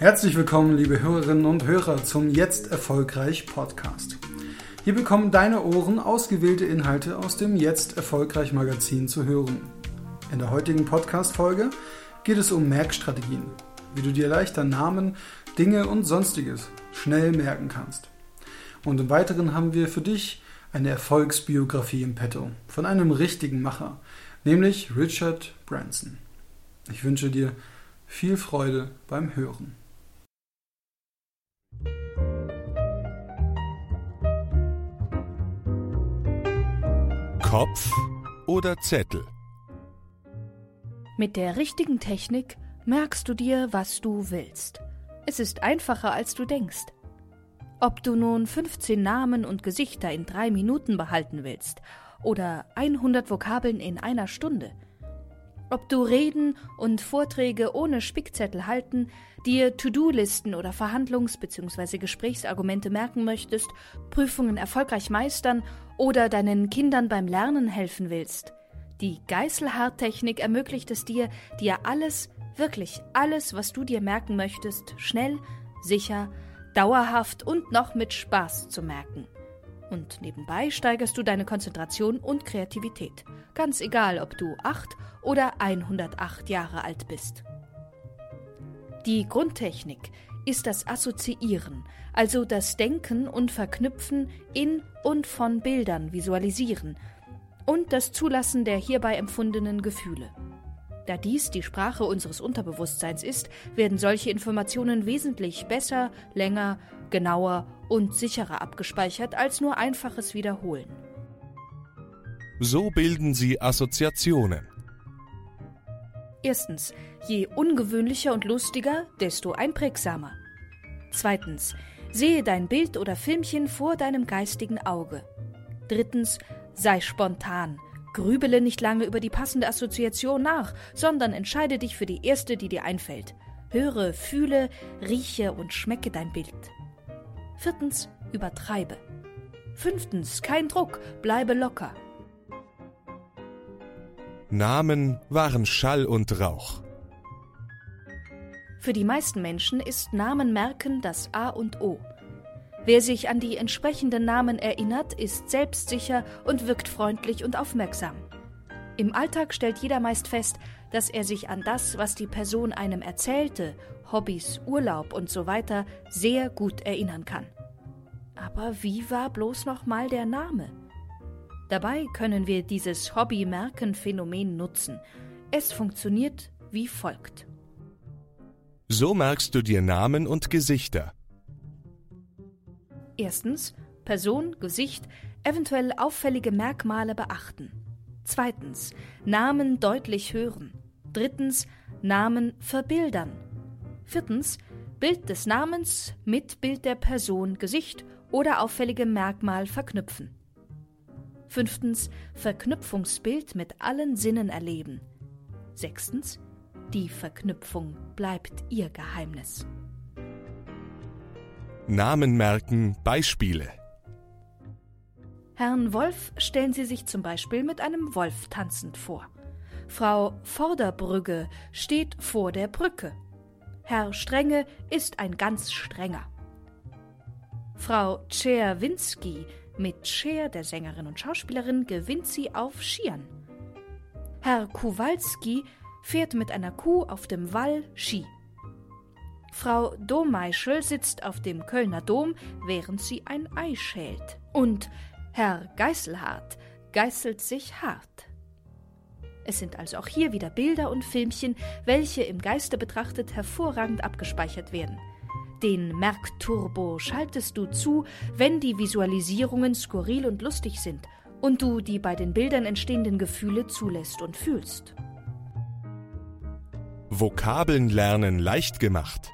Herzlich willkommen, liebe Hörerinnen und Hörer, zum Jetzt Erfolgreich Podcast. Hier bekommen deine Ohren ausgewählte Inhalte aus dem Jetzt Erfolgreich Magazin zu hören. In der heutigen Podcast-Folge geht es um Merkstrategien, wie du dir leichter Namen, Dinge und Sonstiges schnell merken kannst. Und im Weiteren haben wir für dich eine Erfolgsbiografie im Petto von einem richtigen Macher, nämlich Richard Branson. Ich wünsche dir viel Freude beim Hören. Kopf oder Zettel? Mit der richtigen Technik merkst du dir, was du willst. Es ist einfacher, als du denkst. Ob du nun 15 Namen und Gesichter in drei Minuten behalten willst oder 100 Vokabeln in einer Stunde – ob du Reden und Vorträge ohne Spickzettel halten, dir To-Do-Listen oder Verhandlungs- bzw. Gesprächsargumente merken möchtest, Prüfungen erfolgreich meistern oder deinen Kindern beim Lernen helfen willst. Die Geißelhardt-Technik ermöglicht es dir, dir alles, wirklich alles, was du dir merken möchtest, schnell, sicher, dauerhaft und noch mit Spaß zu merken. Und nebenbei steigerst du deine Konzentration und Kreativität. Ganz egal, ob du 8 oder 108 Jahre alt bist. Die Grundtechnik ist das Assoziieren, also das Denken und Verknüpfen in und von Bildern visualisieren und das Zulassen der hierbei empfundenen Gefühle. Da dies die Sprache unseres Unterbewusstseins ist, werden solche Informationen wesentlich besser, länger, genauer und sicherer abgespeichert als nur einfaches Wiederholen. So bilden sie Assoziationen. Erstens, je ungewöhnlicher und lustiger, desto einprägsamer. Zweitens, sehe dein Bild oder Filmchen vor deinem geistigen Auge. Drittens, sei spontan. Grübele nicht lange über die passende Assoziation nach, sondern entscheide dich für die erste, die dir einfällt. Höre, fühle, rieche und schmecke dein Bild. Viertens, übertreibe. Fünftens, kein Druck, bleibe locker. Namen waren Schall und Rauch. Für die meisten Menschen ist Namenmerken das A und O. Wer sich an die entsprechenden Namen erinnert, ist selbstsicher und wirkt freundlich und aufmerksam. Im Alltag stellt jeder meist fest, dass er sich an das, was die Person einem erzählte, Hobbys, Urlaub und so weiter, sehr gut erinnern kann. Aber wie war bloß noch mal der Name? Dabei können wir dieses Hobby-Merken-Phänomen nutzen. Es funktioniert wie folgt. So merkst du dir Namen und Gesichter. Erstens Person, Gesicht, eventuell auffällige Merkmale beachten. Zweitens Namen deutlich hören. Drittens Namen verbildern. Viertens Bild des Namens mit Bild der Person, Gesicht oder auffälligem Merkmal verknüpfen. Fünftens Verknüpfungsbild mit allen Sinnen erleben. Sechstens Die Verknüpfung bleibt ihr Geheimnis. Namen merken Beispiele. Herrn Wolf stellen Sie sich zum Beispiel mit einem Wolf tanzend vor. Frau Vorderbrügge steht vor der Brücke. Herr Strenge ist ein ganz strenger. Frau Czerwinski mit Cher, der Sängerin und Schauspielerin, gewinnt sie auf Skiern. Herr Kowalski fährt mit einer Kuh auf dem Wall Ski. Frau Domeischel sitzt auf dem Kölner Dom, während sie ein Ei schält. Und Herr Geißelhardt geißelt sich hart. Es sind also auch hier wieder Bilder und Filmchen, welche im Geiste betrachtet hervorragend abgespeichert werden. Den Merkturbo schaltest du zu, wenn die Visualisierungen skurril und lustig sind und du die bei den Bildern entstehenden Gefühle zulässt und fühlst. Vokabeln lernen leicht gemacht.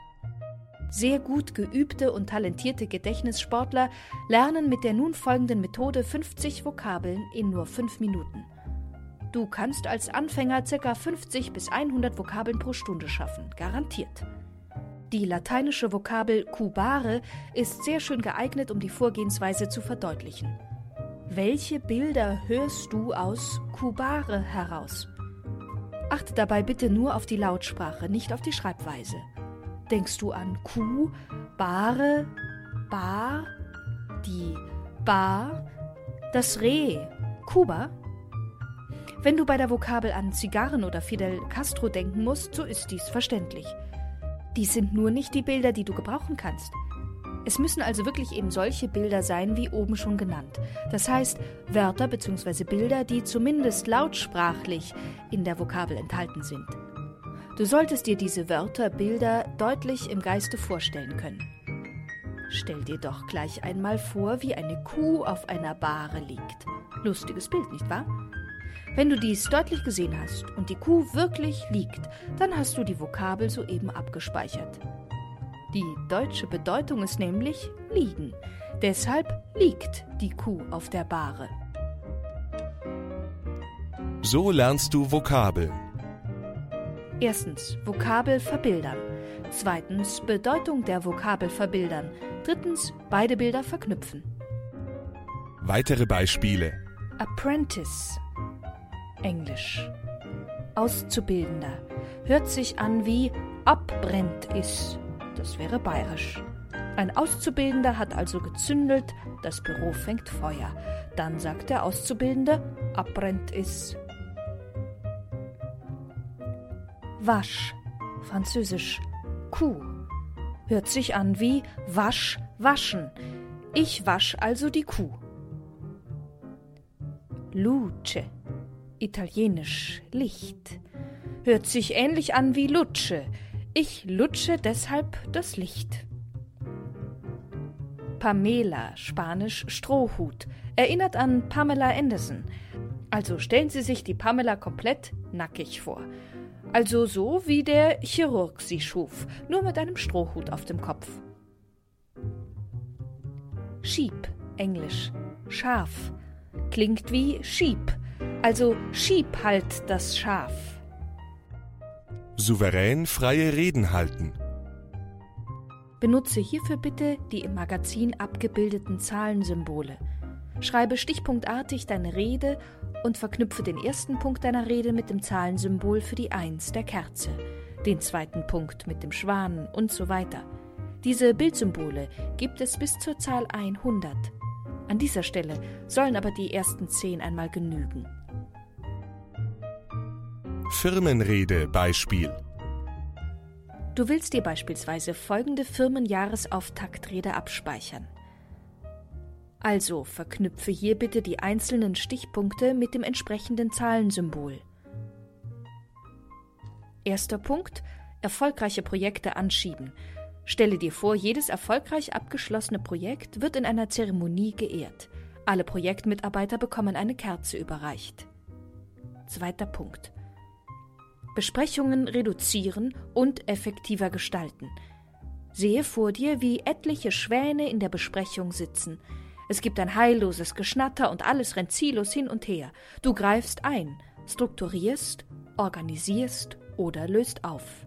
Sehr gut geübte und talentierte Gedächtnissportler lernen mit der nun folgenden Methode 50 Vokabeln in nur 5 Minuten. Du kannst als Anfänger ca. 50 bis 100 Vokabeln pro Stunde schaffen, garantiert. Die lateinische Vokabel cubare ist sehr schön geeignet, um die Vorgehensweise zu verdeutlichen. Welche Bilder hörst du aus cubare heraus? Achte dabei bitte nur auf die Lautsprache, nicht auf die Schreibweise. Denkst du an Kuh, Bahre, Bar, die Bar, das Reh, Kuba? Wenn du bei der Vokabel an Zigarren oder Fidel Castro denken musst, so ist dies verständlich. Dies sind nur nicht die Bilder, die du gebrauchen kannst. Es müssen also wirklich eben solche Bilder sein, wie oben schon genannt. Das heißt, Wörter bzw. Bilder, die zumindest lautsprachlich in der Vokabel enthalten sind. Du solltest dir diese Wörter, Bilder deutlich im Geiste vorstellen können. Stell dir doch gleich einmal vor, wie eine Kuh auf einer Bahre liegt. Lustiges Bild, nicht wahr? Wenn du dies deutlich gesehen hast und die Kuh wirklich liegt, dann hast du die Vokabel soeben abgespeichert. Die deutsche Bedeutung ist nämlich liegen. Deshalb liegt die Kuh auf der Bahre. So lernst du Vokabeln. Erstens Vokabel verbildern. Zweitens Bedeutung der Vokabel verbildern. Drittens beide Bilder verknüpfen. Weitere Beispiele. Apprentice. Englisch. Auszubildender. Hört sich an wie abbrennt ist. Das wäre bayerisch. Ein Auszubildender hat also gezündelt, das Büro fängt Feuer. Dann sagt der Auszubildende, abbrennt is. Wasch, französisch Kuh. Hört sich an wie wasch, waschen. Ich wasch also die Kuh. Luce, italienisch Licht. Hört sich ähnlich an wie Lutsche. Ich lutsche deshalb das Licht. Pamela, Spanisch Strohhut, erinnert an Pamela Anderson. Also stellen Sie sich die Pamela komplett nackig vor. Also so wie der Chirurg sie schuf, nur mit einem Strohhut auf dem Kopf. Sheep, Englisch, Schaf, klingt wie Sheep, also schieb halt das Schaf souverän freie Reden halten. Benutze hierfür bitte die im Magazin abgebildeten Zahlensymbole. Schreibe stichpunktartig deine Rede und verknüpfe den ersten Punkt deiner Rede mit dem Zahlensymbol für die Eins der Kerze, den zweiten Punkt mit dem Schwan und so weiter. Diese Bildsymbole gibt es bis zur Zahl 100. An dieser Stelle sollen aber die ersten zehn einmal genügen. Firmenrede Beispiel. Du willst dir beispielsweise folgende Firmenjahresauftaktrede abspeichern. Also verknüpfe hier bitte die einzelnen Stichpunkte mit dem entsprechenden Zahlensymbol. Erster Punkt: Erfolgreiche Projekte anschieben. Stelle dir vor, jedes erfolgreich abgeschlossene Projekt wird in einer Zeremonie geehrt. Alle Projektmitarbeiter bekommen eine Kerze überreicht. Zweiter Punkt. Besprechungen reduzieren und effektiver gestalten. Sehe vor dir, wie etliche Schwäne in der Besprechung sitzen. Es gibt ein heilloses Geschnatter und alles rennt ziellos hin und her. Du greifst ein, strukturierst, organisierst oder löst auf.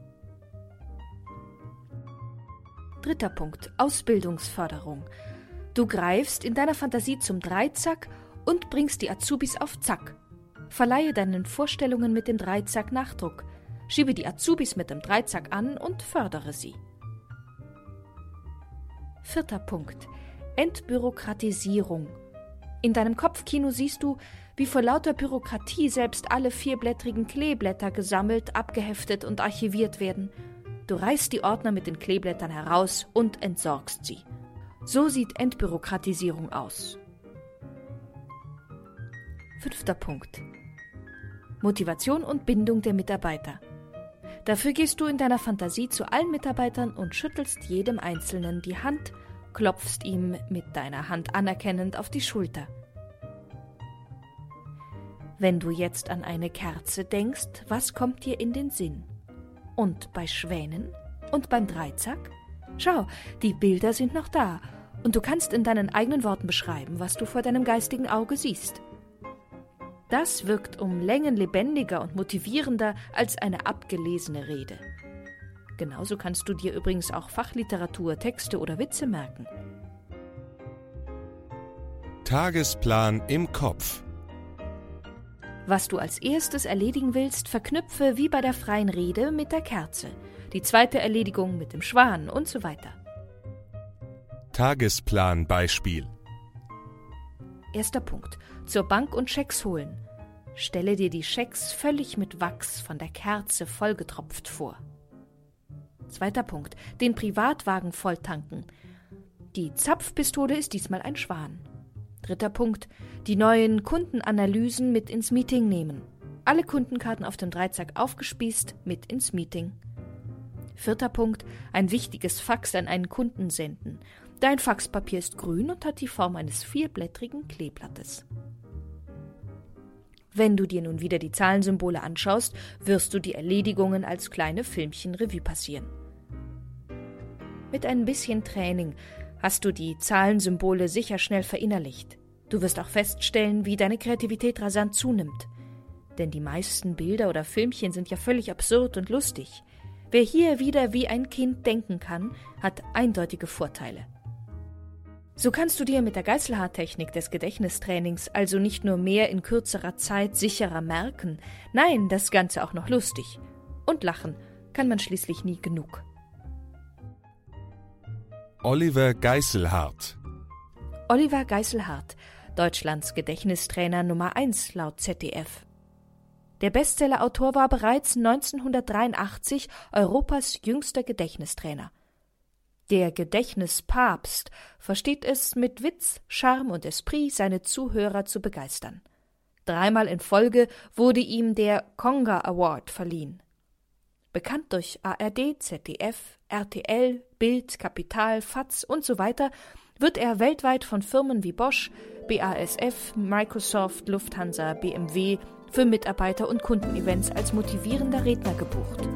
Dritter Punkt. Ausbildungsförderung. Du greifst in deiner Fantasie zum Dreizack und bringst die Azubis auf Zack. Verleihe deinen Vorstellungen mit dem Dreizack Nachdruck. Schiebe die Azubis mit dem Dreizack an und fördere sie. Vierter Punkt. Entbürokratisierung. In deinem Kopfkino siehst du, wie vor lauter Bürokratie selbst alle vierblättrigen Kleeblätter gesammelt, abgeheftet und archiviert werden. Du reißt die Ordner mit den Kleeblättern heraus und entsorgst sie. So sieht Entbürokratisierung aus. Fünfter Punkt. Motivation und Bindung der Mitarbeiter. Dafür gehst du in deiner Fantasie zu allen Mitarbeitern und schüttelst jedem Einzelnen die Hand, klopfst ihm mit deiner Hand anerkennend auf die Schulter. Wenn du jetzt an eine Kerze denkst, was kommt dir in den Sinn? Und bei Schwänen? Und beim Dreizack? Schau, die Bilder sind noch da, und du kannst in deinen eigenen Worten beschreiben, was du vor deinem geistigen Auge siehst. Das wirkt um Längen lebendiger und motivierender als eine abgelesene Rede. Genauso kannst du dir übrigens auch Fachliteratur, Texte oder Witze merken. Tagesplan im Kopf. Was du als erstes erledigen willst, verknüpfe wie bei der freien Rede mit der Kerze. die zweite Erledigung mit dem Schwan und so weiter. Tagesplan-Beispiel. Erster Punkt. Zur Bank und Schecks holen. Stelle dir die Schecks völlig mit Wachs von der Kerze vollgetropft vor. Zweiter Punkt. Den Privatwagen volltanken. Die Zapfpistole ist diesmal ein Schwan. Dritter Punkt. Die neuen Kundenanalysen mit ins Meeting nehmen. Alle Kundenkarten auf dem Dreizack aufgespießt, mit ins Meeting. Vierter Punkt. Ein wichtiges Fax an einen Kunden senden. Dein Faxpapier ist grün und hat die Form eines vierblättrigen Kleeblattes. Wenn du dir nun wieder die Zahlensymbole anschaust, wirst du die Erledigungen als kleine Filmchen Revue passieren. Mit ein bisschen Training hast du die Zahlensymbole sicher schnell verinnerlicht. Du wirst auch feststellen, wie deine Kreativität rasant zunimmt. Denn die meisten Bilder oder Filmchen sind ja völlig absurd und lustig. Wer hier wieder wie ein Kind denken kann, hat eindeutige Vorteile. So kannst du dir mit der Geißelhaartechnik des Gedächtnistrainings also nicht nur mehr in kürzerer Zeit sicherer merken, nein, das Ganze auch noch lustig. Und lachen kann man schließlich nie genug. Oliver Geißelhardt. Oliver Geißelhardt, Deutschlands Gedächtnistrainer Nummer 1 laut ZDF. Der Bestsellerautor war bereits 1983 Europas jüngster Gedächtnistrainer. Der Gedächtnispapst versteht es, mit Witz, Charme und Esprit seine Zuhörer zu begeistern. Dreimal in Folge wurde ihm der Conga Award verliehen. Bekannt durch ARD, ZDF, RTL, Bild, Kapital, FATS und so weiter, wird er weltweit von Firmen wie Bosch, BASF, Microsoft, Lufthansa, BMW für Mitarbeiter und Kundenevents als motivierender Redner gebucht.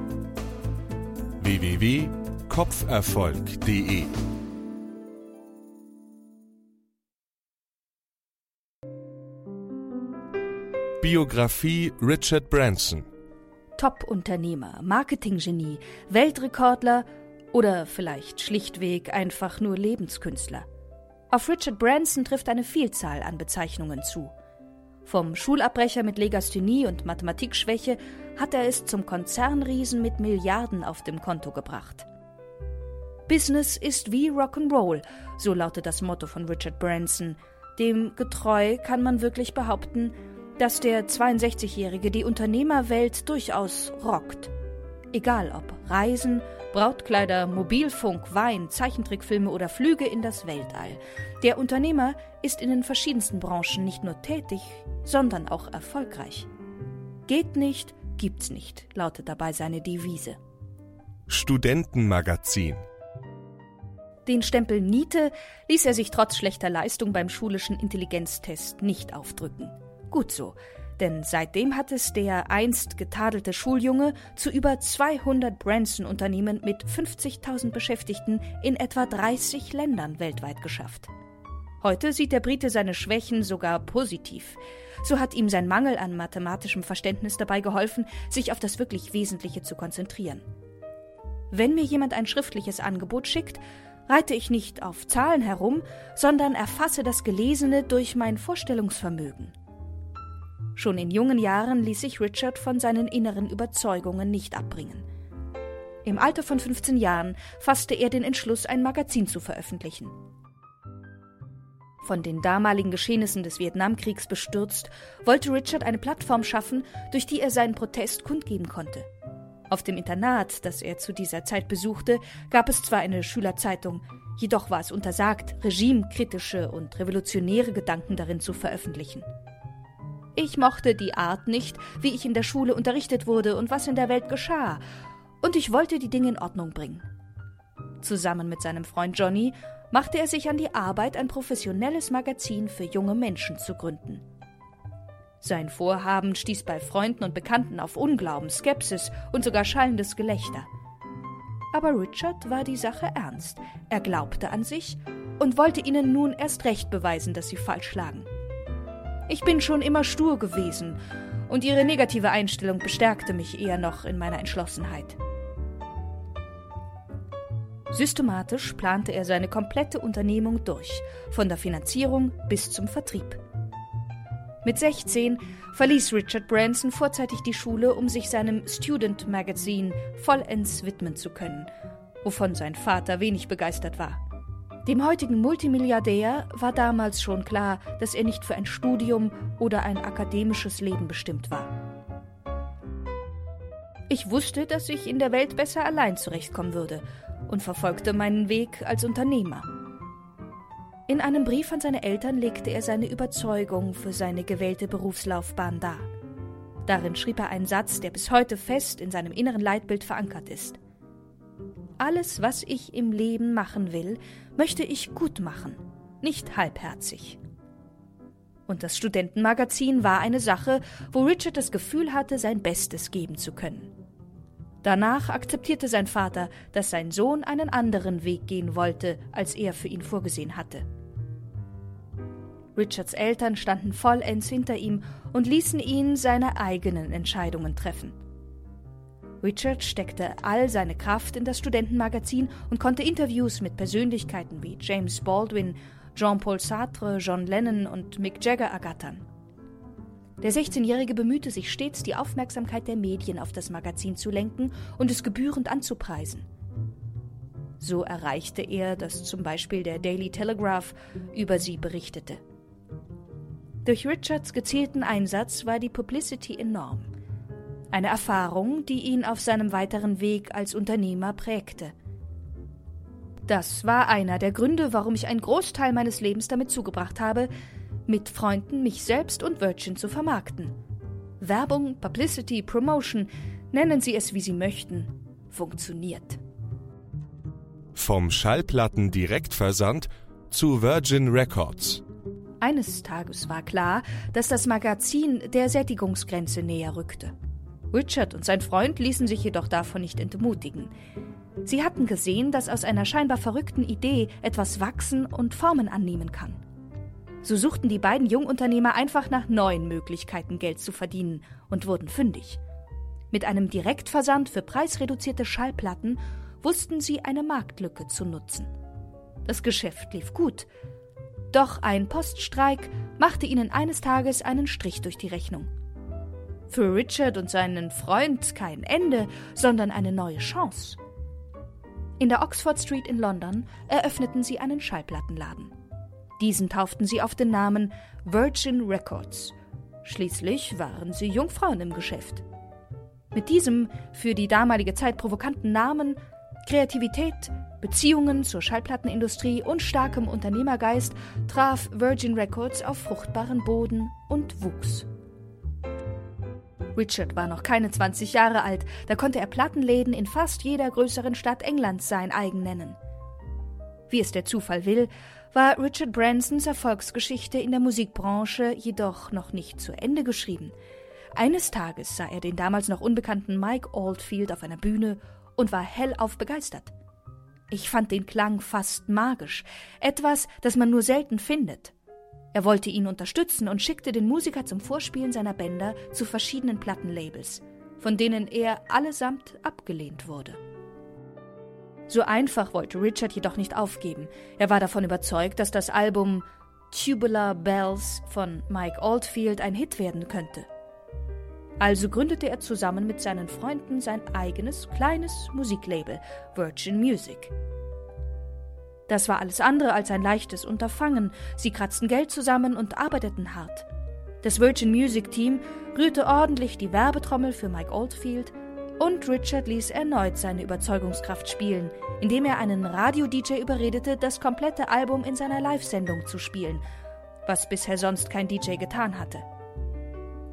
www kopferfolg.de Biografie Richard Branson Top-Unternehmer, Marketinggenie, Weltrekordler oder vielleicht schlichtweg einfach nur Lebenskünstler. Auf Richard Branson trifft eine Vielzahl an Bezeichnungen zu. Vom Schulabbrecher mit Legasthenie und Mathematikschwäche hat er es zum Konzernriesen mit Milliarden auf dem Konto gebracht. Business ist wie Rock'n'Roll, so lautet das Motto von Richard Branson. Dem getreu kann man wirklich behaupten, dass der 62-Jährige die Unternehmerwelt durchaus rockt. Egal ob Reisen, Brautkleider, Mobilfunk, Wein, Zeichentrickfilme oder Flüge in das Weltall. Der Unternehmer ist in den verschiedensten Branchen nicht nur tätig, sondern auch erfolgreich. Geht nicht, gibt's nicht, lautet dabei seine Devise. Studentenmagazin den Stempel Niete ließ er sich trotz schlechter Leistung beim schulischen Intelligenztest nicht aufdrücken. Gut so, denn seitdem hat es der einst getadelte Schuljunge zu über 200 Branson-Unternehmen mit 50.000 Beschäftigten in etwa 30 Ländern weltweit geschafft. Heute sieht der Brite seine Schwächen sogar positiv. So hat ihm sein Mangel an mathematischem Verständnis dabei geholfen, sich auf das wirklich Wesentliche zu konzentrieren. Wenn mir jemand ein schriftliches Angebot schickt, reite ich nicht auf Zahlen herum, sondern erfasse das Gelesene durch mein Vorstellungsvermögen. Schon in jungen Jahren ließ sich Richard von seinen inneren Überzeugungen nicht abbringen. Im Alter von 15 Jahren fasste er den Entschluss, ein Magazin zu veröffentlichen. Von den damaligen Geschehnissen des Vietnamkriegs bestürzt, wollte Richard eine Plattform schaffen, durch die er seinen Protest kundgeben konnte. Auf dem Internat, das er zu dieser Zeit besuchte, gab es zwar eine Schülerzeitung, jedoch war es untersagt, regimekritische und revolutionäre Gedanken darin zu veröffentlichen. Ich mochte die Art nicht, wie ich in der Schule unterrichtet wurde und was in der Welt geschah, und ich wollte die Dinge in Ordnung bringen. Zusammen mit seinem Freund Johnny machte er sich an die Arbeit, ein professionelles Magazin für junge Menschen zu gründen. Sein Vorhaben stieß bei Freunden und Bekannten auf Unglauben, Skepsis und sogar schallendes Gelächter. Aber Richard war die Sache ernst. Er glaubte an sich und wollte ihnen nun erst recht beweisen, dass sie falsch lagen. Ich bin schon immer stur gewesen, und ihre negative Einstellung bestärkte mich eher noch in meiner Entschlossenheit. Systematisch plante er seine komplette Unternehmung durch, von der Finanzierung bis zum Vertrieb. Mit 16 verließ Richard Branson vorzeitig die Schule, um sich seinem Student Magazine vollends widmen zu können, wovon sein Vater wenig begeistert war. Dem heutigen Multimilliardär war damals schon klar, dass er nicht für ein Studium oder ein akademisches Leben bestimmt war. Ich wusste, dass ich in der Welt besser allein zurechtkommen würde und verfolgte meinen Weg als Unternehmer. In einem Brief an seine Eltern legte er seine Überzeugung für seine gewählte Berufslaufbahn dar. Darin schrieb er einen Satz, der bis heute fest in seinem inneren Leitbild verankert ist. Alles, was ich im Leben machen will, möchte ich gut machen, nicht halbherzig. Und das Studentenmagazin war eine Sache, wo Richard das Gefühl hatte, sein Bestes geben zu können. Danach akzeptierte sein Vater, dass sein Sohn einen anderen Weg gehen wollte, als er für ihn vorgesehen hatte. Richards Eltern standen vollends hinter ihm und ließen ihn seine eigenen Entscheidungen treffen. Richard steckte all seine Kraft in das Studentenmagazin und konnte Interviews mit Persönlichkeiten wie James Baldwin, Jean-Paul Sartre, John Lennon und Mick Jagger ergattern. Der 16-Jährige bemühte sich stets, die Aufmerksamkeit der Medien auf das Magazin zu lenken und es gebührend anzupreisen. So erreichte er, dass zum Beispiel der Daily Telegraph über sie berichtete. Durch Richards gezielten Einsatz war die Publicity enorm. Eine Erfahrung, die ihn auf seinem weiteren Weg als Unternehmer prägte. Das war einer der Gründe, warum ich einen Großteil meines Lebens damit zugebracht habe, mit Freunden mich selbst und Virgin zu vermarkten. Werbung, Publicity, Promotion, nennen Sie es wie Sie möchten, funktioniert. Vom Schallplatten-Direktversand zu Virgin Records. Eines Tages war klar, dass das Magazin der Sättigungsgrenze näher rückte. Richard und sein Freund ließen sich jedoch davon nicht entmutigen. Sie hatten gesehen, dass aus einer scheinbar verrückten Idee etwas wachsen und Formen annehmen kann. So suchten die beiden Jungunternehmer einfach nach neuen Möglichkeiten, Geld zu verdienen und wurden fündig. Mit einem Direktversand für preisreduzierte Schallplatten wussten sie eine Marktlücke zu nutzen. Das Geschäft lief gut. Doch ein Poststreik machte ihnen eines Tages einen Strich durch die Rechnung. Für Richard und seinen Freund kein Ende, sondern eine neue Chance. In der Oxford Street in London eröffneten sie einen Schallplattenladen. Diesen tauften sie auf den Namen Virgin Records. Schließlich waren sie Jungfrauen im Geschäft. Mit diesem für die damalige Zeit provokanten Namen, Kreativität, Beziehungen zur Schallplattenindustrie und starkem Unternehmergeist traf Virgin Records auf fruchtbaren Boden und wuchs. Richard war noch keine 20 Jahre alt, da konnte er Plattenläden in fast jeder größeren Stadt Englands sein eigen nennen. Wie es der Zufall will, war Richard Bransons Erfolgsgeschichte in der Musikbranche jedoch noch nicht zu Ende geschrieben. Eines Tages sah er den damals noch unbekannten Mike Oldfield auf einer Bühne und war hellauf begeistert. Ich fand den Klang fast magisch, etwas, das man nur selten findet. Er wollte ihn unterstützen und schickte den Musiker zum Vorspielen seiner Bänder zu verschiedenen Plattenlabels, von denen er allesamt abgelehnt wurde. So einfach wollte Richard jedoch nicht aufgeben. Er war davon überzeugt, dass das Album Tubular Bells von Mike Oldfield ein Hit werden könnte. Also gründete er zusammen mit seinen Freunden sein eigenes kleines Musiklabel Virgin Music. Das war alles andere als ein leichtes Unterfangen. Sie kratzten Geld zusammen und arbeiteten hart. Das Virgin Music Team rührte ordentlich die Werbetrommel für Mike Oldfield und Richard ließ erneut seine Überzeugungskraft spielen, indem er einen Radio-DJ überredete, das komplette Album in seiner Live-Sendung zu spielen, was bisher sonst kein DJ getan hatte.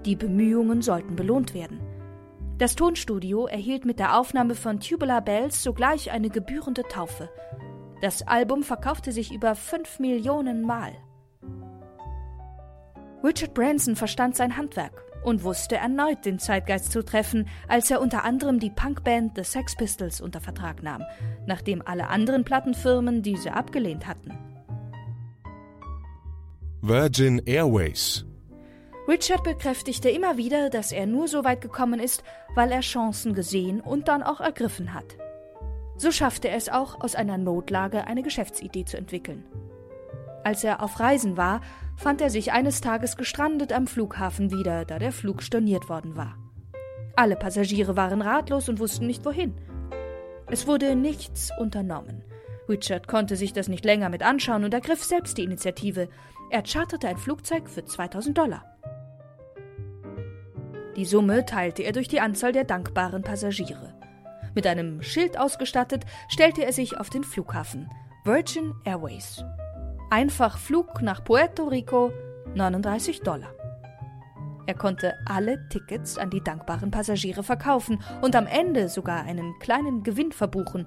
Die Bemühungen sollten belohnt werden. Das Tonstudio erhielt mit der Aufnahme von Tubular Bells sogleich eine gebührende Taufe. Das Album verkaufte sich über fünf Millionen Mal. Richard Branson verstand sein Handwerk und wusste erneut den Zeitgeist zu treffen, als er unter anderem die Punkband The Sex Pistols unter Vertrag nahm, nachdem alle anderen Plattenfirmen diese abgelehnt hatten. Virgin Airways Richard bekräftigte immer wieder, dass er nur so weit gekommen ist, weil er Chancen gesehen und dann auch ergriffen hat. So schaffte er es auch, aus einer Notlage eine Geschäftsidee zu entwickeln. Als er auf Reisen war, fand er sich eines Tages gestrandet am Flughafen wieder, da der Flug storniert worden war. Alle Passagiere waren ratlos und wussten nicht wohin. Es wurde nichts unternommen. Richard konnte sich das nicht länger mit anschauen und ergriff selbst die Initiative. Er charterte ein Flugzeug für 2000 Dollar. Die Summe teilte er durch die Anzahl der dankbaren Passagiere. Mit einem Schild ausgestattet, stellte er sich auf den Flughafen Virgin Airways. Einfach Flug nach Puerto Rico 39 Dollar. Er konnte alle Tickets an die dankbaren Passagiere verkaufen und am Ende sogar einen kleinen Gewinn verbuchen,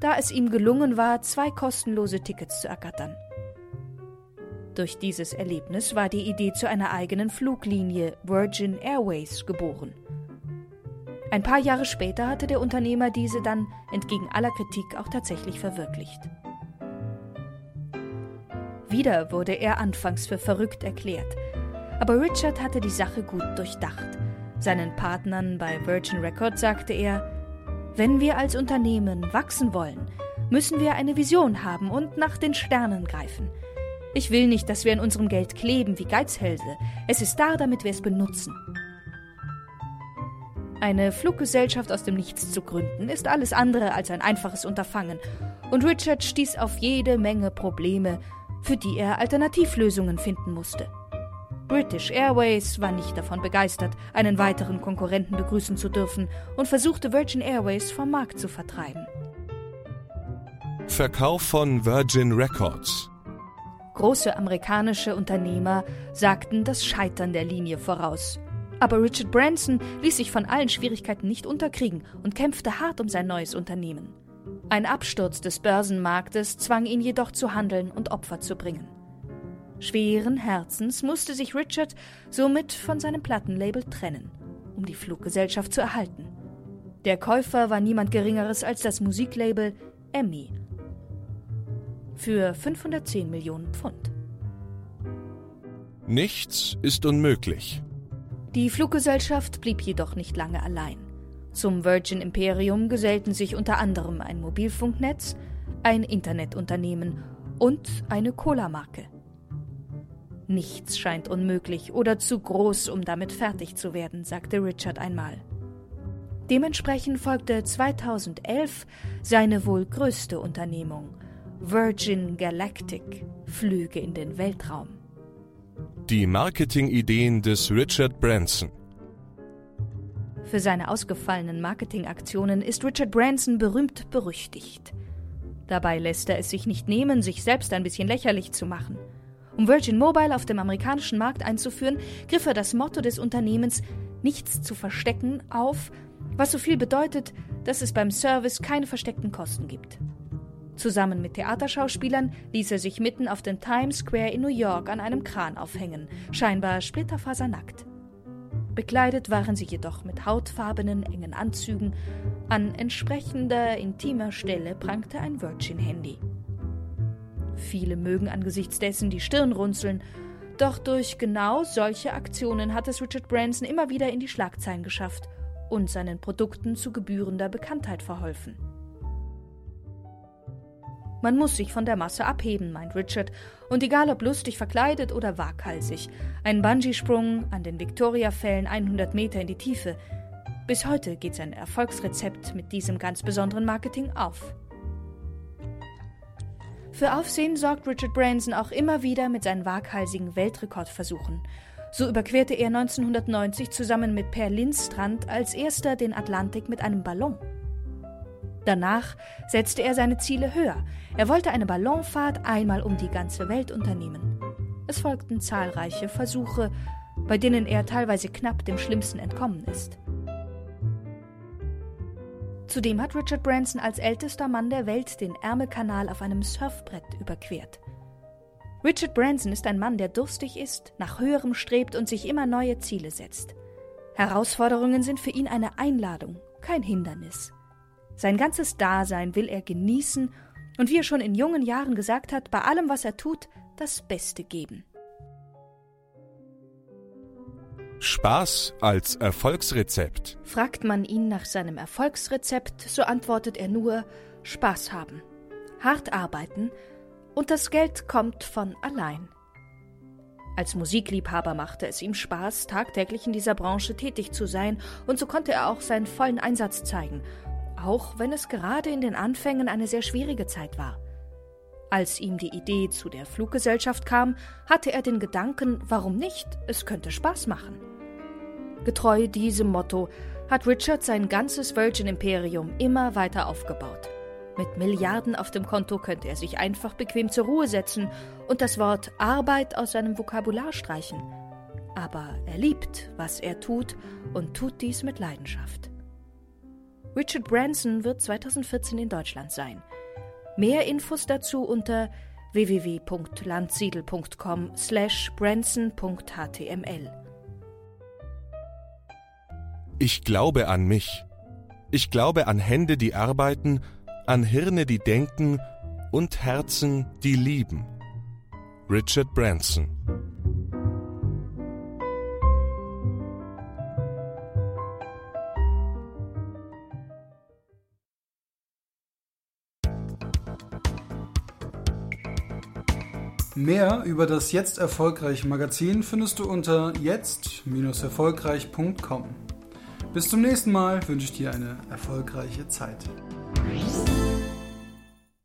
da es ihm gelungen war, zwei kostenlose Tickets zu ergattern. Durch dieses Erlebnis war die Idee zu einer eigenen Fluglinie Virgin Airways geboren. Ein paar Jahre später hatte der Unternehmer diese dann entgegen aller Kritik auch tatsächlich verwirklicht. Wieder wurde er anfangs für verrückt erklärt, aber Richard hatte die Sache gut durchdacht. Seinen Partnern bei Virgin Records sagte er, wenn wir als Unternehmen wachsen wollen, müssen wir eine Vision haben und nach den Sternen greifen. Ich will nicht, dass wir in unserem Geld kleben wie Geizhälse. Es ist da, damit wir es benutzen. Eine Fluggesellschaft aus dem Nichts zu gründen, ist alles andere als ein einfaches Unterfangen, und Richard stieß auf jede Menge Probleme, für die er Alternativlösungen finden musste. British Airways war nicht davon begeistert, einen weiteren Konkurrenten begrüßen zu dürfen und versuchte Virgin Airways vom Markt zu vertreiben. Verkauf von Virgin Records Große amerikanische Unternehmer sagten das Scheitern der Linie voraus. Aber Richard Branson ließ sich von allen Schwierigkeiten nicht unterkriegen und kämpfte hart um sein neues Unternehmen. Ein Absturz des Börsenmarktes zwang ihn jedoch zu handeln und Opfer zu bringen. Schweren Herzens musste sich Richard somit von seinem Plattenlabel trennen, um die Fluggesellschaft zu erhalten. Der Käufer war niemand Geringeres als das Musiklabel Emmy für 510 Millionen Pfund. Nichts ist unmöglich. Die Fluggesellschaft blieb jedoch nicht lange allein. Zum Virgin Imperium gesellten sich unter anderem ein Mobilfunknetz, ein Internetunternehmen und eine Cola-Marke. Nichts scheint unmöglich oder zu groß, um damit fertig zu werden, sagte Richard einmal. Dementsprechend folgte 2011 seine wohl größte Unternehmung, Virgin Galactic Flüge in den Weltraum. Die Marketingideen des Richard Branson. Für seine ausgefallenen Marketingaktionen ist Richard Branson berühmt berüchtigt. Dabei lässt er es sich nicht nehmen, sich selbst ein bisschen lächerlich zu machen. Um Virgin Mobile auf dem amerikanischen Markt einzuführen, griff er das Motto des Unternehmens Nichts zu verstecken auf, was so viel bedeutet, dass es beim Service keine versteckten Kosten gibt. Zusammen mit Theaterschauspielern ließ er sich mitten auf den Times Square in New York an einem Kran aufhängen, scheinbar splitterfasernackt. Bekleidet waren sie jedoch mit hautfarbenen, engen Anzügen. An entsprechender intimer Stelle prangte ein Virgin-Handy. Viele mögen angesichts dessen die Stirn runzeln, doch durch genau solche Aktionen hat es Richard Branson immer wieder in die Schlagzeilen geschafft und seinen Produkten zu gebührender Bekanntheit verholfen. Man muss sich von der Masse abheben, meint Richard, und egal ob lustig verkleidet oder waghalsig, ein Bungee-Sprung an den Victoria-Fällen 100 Meter in die Tiefe. Bis heute geht sein Erfolgsrezept mit diesem ganz besonderen Marketing auf. Für Aufsehen sorgt Richard Branson auch immer wieder mit seinen waghalsigen Weltrekordversuchen. So überquerte er 1990 zusammen mit Per Lindstrand als erster den Atlantik mit einem Ballon. Danach setzte er seine Ziele höher. Er wollte eine Ballonfahrt einmal um die ganze Welt unternehmen. Es folgten zahlreiche Versuche, bei denen er teilweise knapp dem Schlimmsten entkommen ist. Zudem hat Richard Branson als ältester Mann der Welt den Ärmelkanal auf einem Surfbrett überquert. Richard Branson ist ein Mann, der durstig ist, nach höherem strebt und sich immer neue Ziele setzt. Herausforderungen sind für ihn eine Einladung, kein Hindernis. Sein ganzes Dasein will er genießen und wie er schon in jungen Jahren gesagt hat, bei allem, was er tut, das Beste geben. Spaß als Erfolgsrezept. Fragt man ihn nach seinem Erfolgsrezept, so antwortet er nur Spaß haben, hart arbeiten Und das Geld kommt von allein. Als Musikliebhaber machte es ihm Spaß, tagtäglich in dieser Branche tätig zu sein, und so konnte er auch seinen vollen Einsatz zeigen, auch wenn es gerade in den Anfängen eine sehr schwierige Zeit war. Als ihm die Idee zu der Fluggesellschaft kam, hatte er den Gedanken, warum nicht, es könnte Spaß machen. Getreu diesem Motto hat Richard sein ganzes Virgin Imperium immer weiter aufgebaut. Mit Milliarden auf dem Konto könnte er sich einfach bequem zur Ruhe setzen und das Wort Arbeit aus seinem Vokabular streichen. Aber er liebt, was er tut und tut dies mit Leidenschaft. Richard Branson wird 2014 in Deutschland sein. Mehr Infos dazu unter www.landsiedel.com slash branson.html. Ich glaube an mich. Ich glaube an Hände, die arbeiten, an Hirne, die denken und Herzen, die lieben. Richard Branson Mehr über das Jetzt Erfolgreich Magazin findest du unter jetzt-erfolgreich.com. Bis zum nächsten Mal wünsche ich dir eine erfolgreiche Zeit.